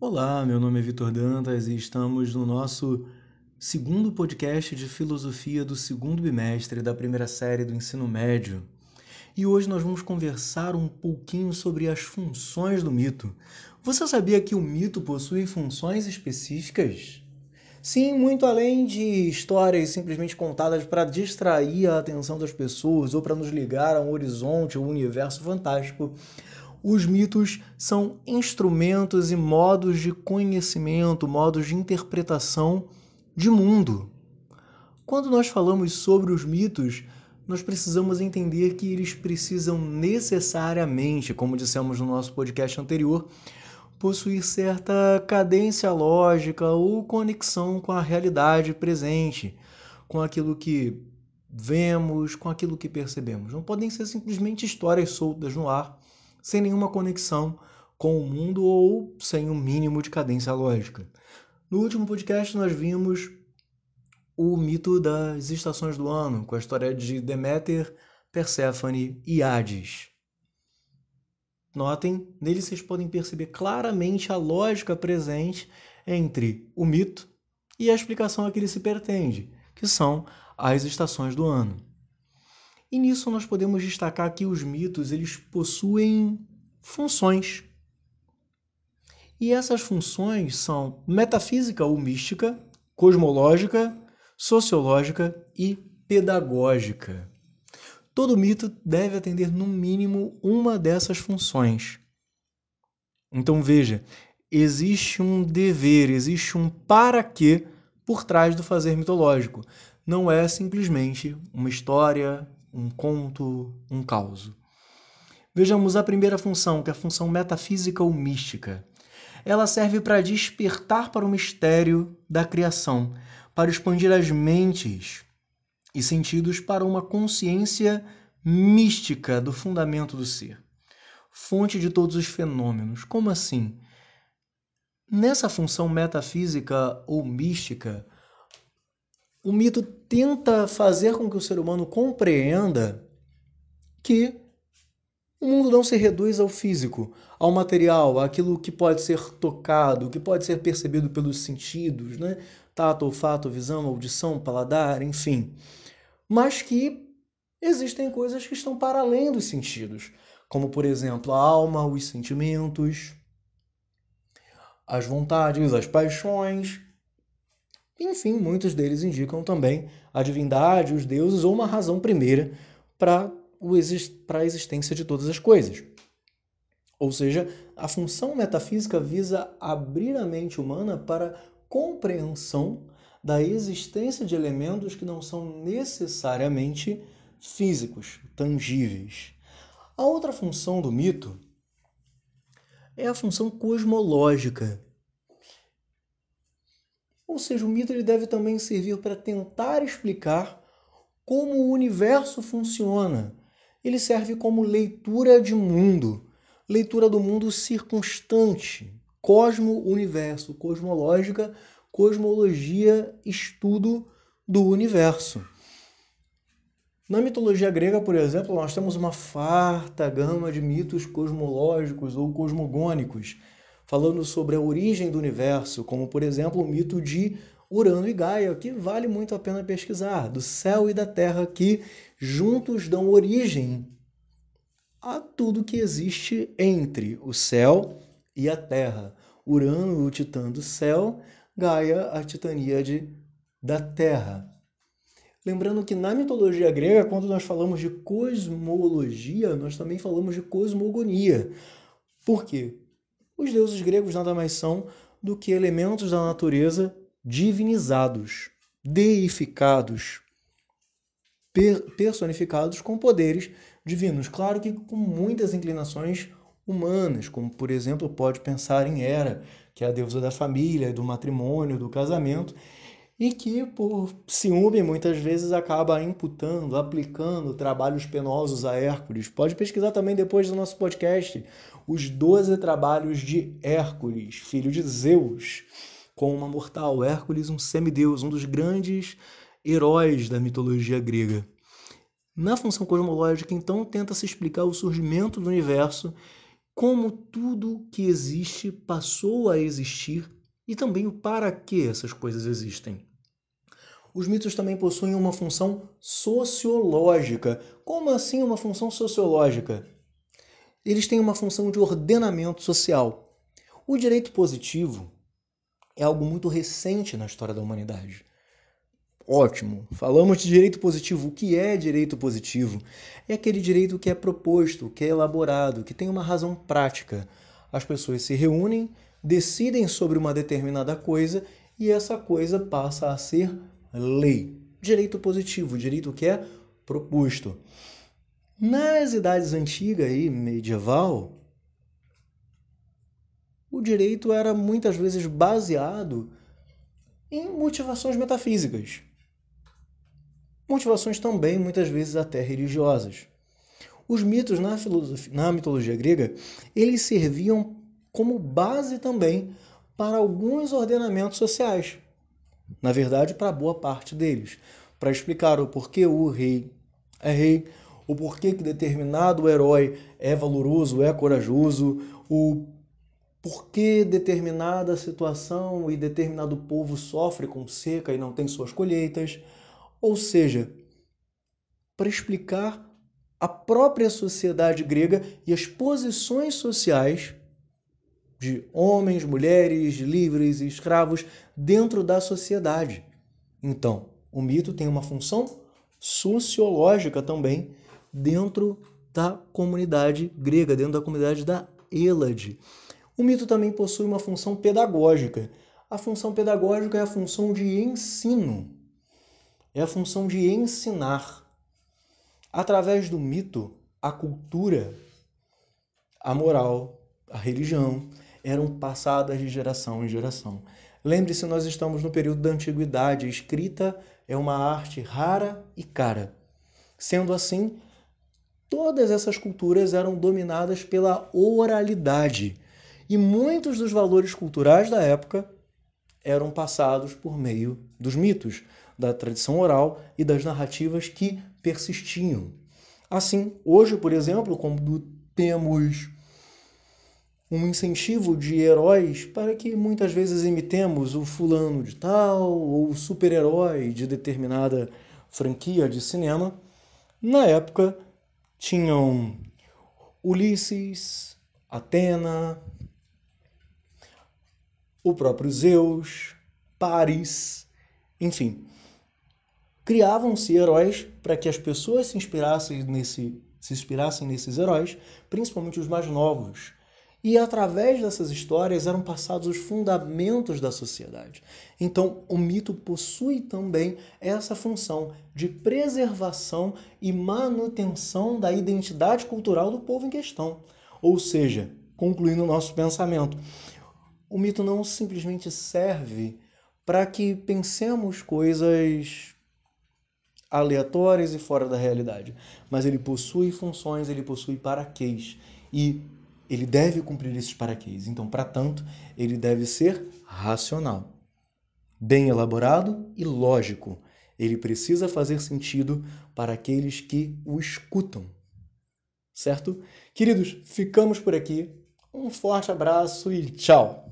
Olá, meu nome é Vitor Dantas e estamos no nosso segundo podcast de filosofia do segundo bimestre da primeira série do ensino médio. E hoje nós vamos conversar um pouquinho sobre as funções do mito. Você sabia que o mito possui funções específicas? Sim, muito além de histórias simplesmente contadas para distrair a atenção das pessoas ou para nos ligar a um horizonte ou um universo fantástico, os mitos são instrumentos e modos de conhecimento, modos de interpretação de mundo. Quando nós falamos sobre os mitos, nós precisamos entender que eles precisam necessariamente, como dissemos no nosso podcast anterior, possuir certa cadência lógica ou conexão com a realidade presente, com aquilo que vemos, com aquilo que percebemos. Não podem ser simplesmente histórias soltas no ar sem nenhuma conexão com o mundo ou sem um mínimo de cadência lógica. No último podcast, nós vimos o mito das estações do ano, com a história de Deméter, Perséfone e Hades. Notem, nele vocês podem perceber claramente a lógica presente entre o mito e a explicação a que ele se pretende, que são as estações do ano. E nisso nós podemos destacar que os mitos eles possuem funções. E essas funções são metafísica ou mística, cosmológica, sociológica e pedagógica. Todo mito deve atender no mínimo uma dessas funções. Então veja, existe um dever, existe um para quê por trás do fazer mitológico. Não é simplesmente uma história, um conto, um caos. Vejamos a primeira função, que é a função metafísica ou mística. Ela serve para despertar para o mistério da criação, para expandir as mentes e sentidos para uma consciência mística do fundamento do ser, fonte de todos os fenômenos. Como assim? Nessa função metafísica ou mística, o mito tenta fazer com que o ser humano compreenda que o mundo não se reduz ao físico, ao material, àquilo que pode ser tocado, que pode ser percebido pelos sentidos, né? tato, olfato, visão, audição, paladar, enfim. Mas que existem coisas que estão para além dos sentidos, como por exemplo a alma, os sentimentos, as vontades, as paixões, enfim, muitos deles indicam também a divindade, os deuses ou uma razão primeira para a existência de todas as coisas. Ou seja, a função metafísica visa abrir a mente humana para compreensão da existência de elementos que não são necessariamente físicos, tangíveis. A outra função do mito é a função cosmológica, ou seja, o mito ele deve também servir para tentar explicar como o universo funciona. Ele serve como leitura de mundo, leitura do mundo circunstante, cosmo-universo, cosmológica, cosmologia, estudo do universo. Na mitologia grega, por exemplo, nós temos uma farta gama de mitos cosmológicos ou cosmogônicos falando sobre a origem do universo, como por exemplo o mito de Urano e Gaia, que vale muito a pena pesquisar, do céu e da terra que juntos dão origem a tudo que existe entre o céu e a terra. Urano, o titã do céu, Gaia, a titaníade da terra. Lembrando que na mitologia grega, quando nós falamos de cosmologia, nós também falamos de cosmogonia. Por quê? Os deuses gregos nada mais são do que elementos da natureza divinizados, deificados, personificados com poderes divinos. Claro que com muitas inclinações humanas, como por exemplo pode pensar em Hera, que é a deusa da família, do matrimônio, do casamento, e que por ciúme muitas vezes acaba imputando, aplicando trabalhos penosos a Hércules. Pode pesquisar também depois do nosso podcast os doze trabalhos de Hércules, filho de Zeus, com uma mortal. Hércules, um semideus, um dos grandes heróis da mitologia grega. Na função cosmológica, então, tenta se explicar o surgimento do universo como tudo que existe passou a existir e também o para que essas coisas existem. Os mitos também possuem uma função sociológica. Como assim uma função sociológica? Eles têm uma função de ordenamento social. O direito positivo é algo muito recente na história da humanidade. Ótimo. Falamos de direito positivo. O que é direito positivo? É aquele direito que é proposto, que é elaborado, que tem uma razão prática. As pessoas se reúnem, decidem sobre uma determinada coisa e essa coisa passa a ser lei. Direito positivo, direito que é proposto. Nas idades antigas e medieval, o direito era muitas vezes baseado em motivações metafísicas motivações também muitas vezes até religiosas. Os mitos na, na mitologia grega, eles serviam como base também para alguns ordenamentos sociais. Na verdade, para boa parte deles, para explicar o porquê o rei é rei, o porquê que determinado herói é valoroso, é corajoso, o porquê determinada situação e determinado povo sofre com seca e não tem suas colheitas. Ou seja, para explicar a própria sociedade grega e as posições sociais de homens, mulheres, livres e escravos dentro da sociedade. Então, o mito tem uma função sociológica também dentro da comunidade grega, dentro da comunidade da Hélade. O mito também possui uma função pedagógica. A função pedagógica é a função de ensino é a função de ensinar. Através do mito, a cultura, a moral, a religião eram passadas de geração em geração. Lembre-se, nós estamos no período da antiguidade. A escrita é uma arte rara e cara. Sendo assim, todas essas culturas eram dominadas pela oralidade e muitos dos valores culturais da época eram passados por meio dos mitos da tradição oral e das narrativas que persistiam. Assim, hoje, por exemplo, quando temos um incentivo de heróis para que muitas vezes imitemos o fulano de tal ou o super-herói de determinada franquia de cinema, na época tinham Ulisses, Atena, o próprio Zeus, Paris, enfim, criavam-se heróis para que as pessoas se inspirassem nesse se inspirassem nesses heróis, principalmente os mais novos. E através dessas histórias eram passados os fundamentos da sociedade. Então, o mito possui também essa função de preservação e manutenção da identidade cultural do povo em questão. Ou seja, concluindo o nosso pensamento, o mito não simplesmente serve para que pensemos coisas aleatórias e fora da realidade, mas ele possui funções, ele possui paraquês e ele deve cumprir esses paraquês. Então, para tanto, ele deve ser racional, bem elaborado e lógico. Ele precisa fazer sentido para aqueles que o escutam. Certo? Queridos, ficamos por aqui. Um forte abraço e tchau!